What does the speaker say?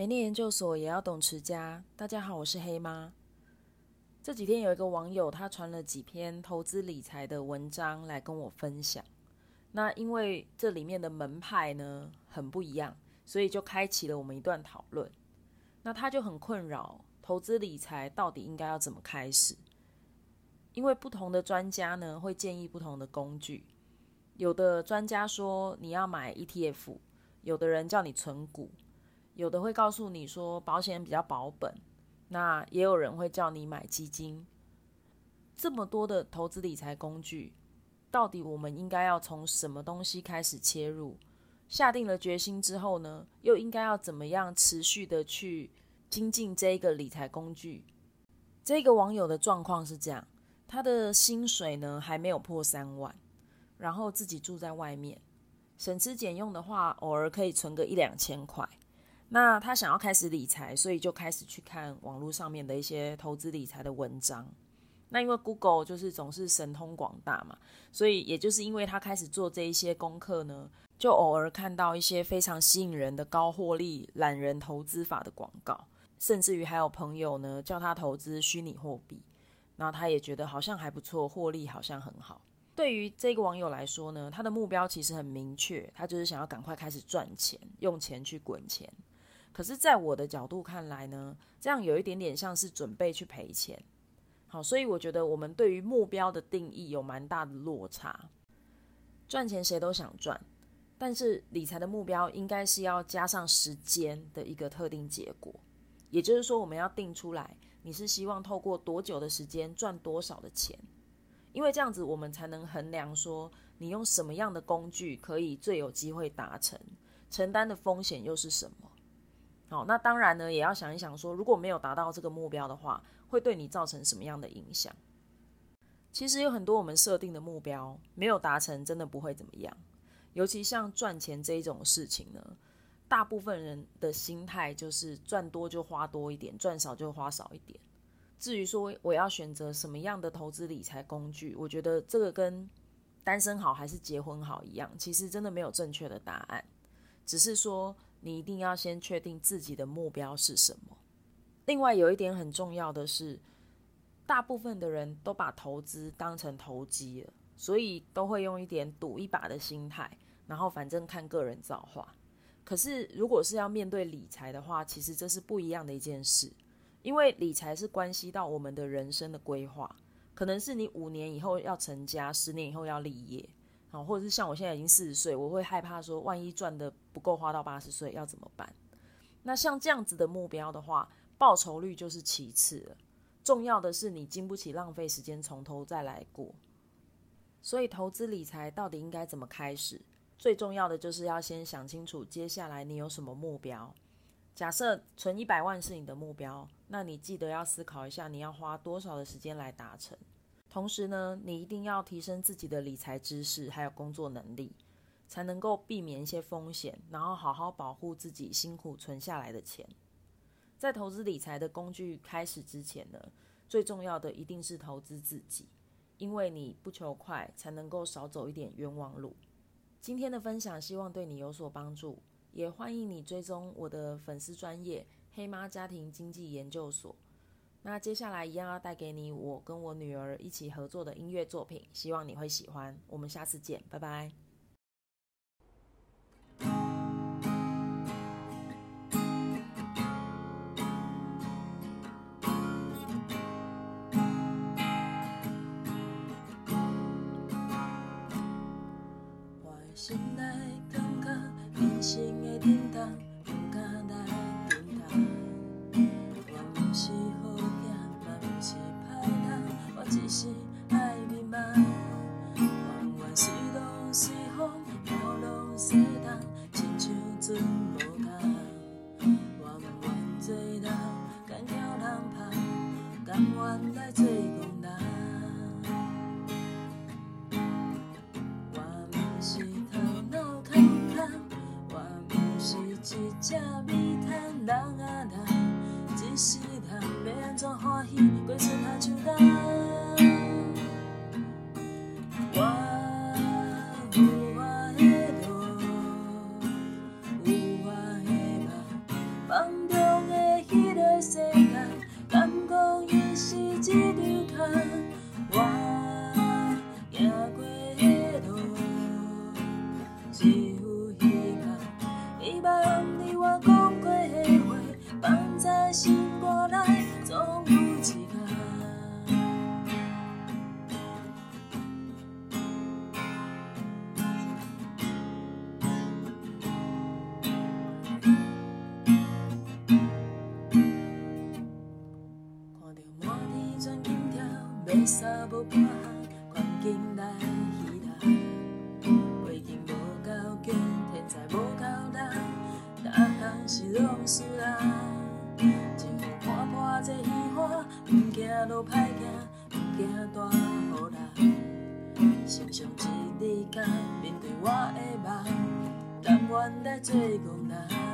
美念研究所也要懂持家。大家好，我是黑妈。这几天有一个网友，他传了几篇投资理财的文章来跟我分享。那因为这里面的门派呢很不一样，所以就开启了我们一段讨论。那他就很困扰，投资理财到底应该要怎么开始？因为不同的专家呢会建议不同的工具。有的专家说你要买 ETF，有的人叫你存股。有的会告诉你说保险比较保本，那也有人会叫你买基金。这么多的投资理财工具，到底我们应该要从什么东西开始切入？下定了决心之后呢，又应该要怎么样持续的去精进这一个理财工具？这个网友的状况是这样，他的薪水呢还没有破三万，然后自己住在外面，省吃俭用的话，偶尔可以存个一两千块。那他想要开始理财，所以就开始去看网络上面的一些投资理财的文章。那因为 Google 就是总是神通广大嘛，所以也就是因为他开始做这一些功课呢，就偶尔看到一些非常吸引人的高获利懒人投资法的广告，甚至于还有朋友呢叫他投资虚拟货币，那他也觉得好像还不错，获利好像很好。对于这个网友来说呢，他的目标其实很明确，他就是想要赶快开始赚钱，用钱去滚钱。可是，在我的角度看来呢，这样有一点点像是准备去赔钱。好，所以我觉得我们对于目标的定义有蛮大的落差。赚钱谁都想赚，但是理财的目标应该是要加上时间的一个特定结果。也就是说，我们要定出来，你是希望透过多久的时间赚多少的钱？因为这样子，我们才能衡量说，你用什么样的工具可以最有机会达成，承担的风险又是什么？好，那当然呢，也要想一想说，如果没有达到这个目标的话，会对你造成什么样的影响？其实有很多我们设定的目标没有达成，真的不会怎么样。尤其像赚钱这一种事情呢，大部分人的心态就是赚多就花多一点，赚少就花少一点。至于说我要选择什么样的投资理财工具，我觉得这个跟单身好还是结婚好一样，其实真的没有正确的答案，只是说。你一定要先确定自己的目标是什么。另外有一点很重要的是，大部分的人都把投资当成投机了，所以都会用一点赌一把的心态，然后反正看个人造化。可是如果是要面对理财的话，其实这是不一样的一件事，因为理财是关系到我们的人生的规划，可能是你五年以后要成家，十年以后要立业。好，或者是像我现在已经四十岁，我会害怕说，万一赚的不够花到八十岁要怎么办？那像这样子的目标的话，报酬率就是其次了，重要的是你经不起浪费时间从头再来过。所以投资理财到底应该怎么开始？最重要的就是要先想清楚接下来你有什么目标。假设存一百万是你的目标，那你记得要思考一下，你要花多少的时间来达成。同时呢，你一定要提升自己的理财知识，还有工作能力，才能够避免一些风险，然后好好保护自己辛苦存下来的钱。在投资理财的工具开始之前呢，最重要的一定是投资自己，因为你不求快，才能够少走一点冤枉路。今天的分享希望对你有所帮助，也欢迎你追踪我的粉丝专业黑妈家庭经济研究所。那接下来一样要带给你我跟我女儿一起合作的音乐作品，希望你会喜欢。我们下次见，拜拜。这的衫无半项，环境来戏弄。环境无够紧，天才无够人，大项是拢输人。一副破破这戏花，毋惊路歹行，毋惊大雨淋。心上一日间，面对我的梦，甘愿来做憨人。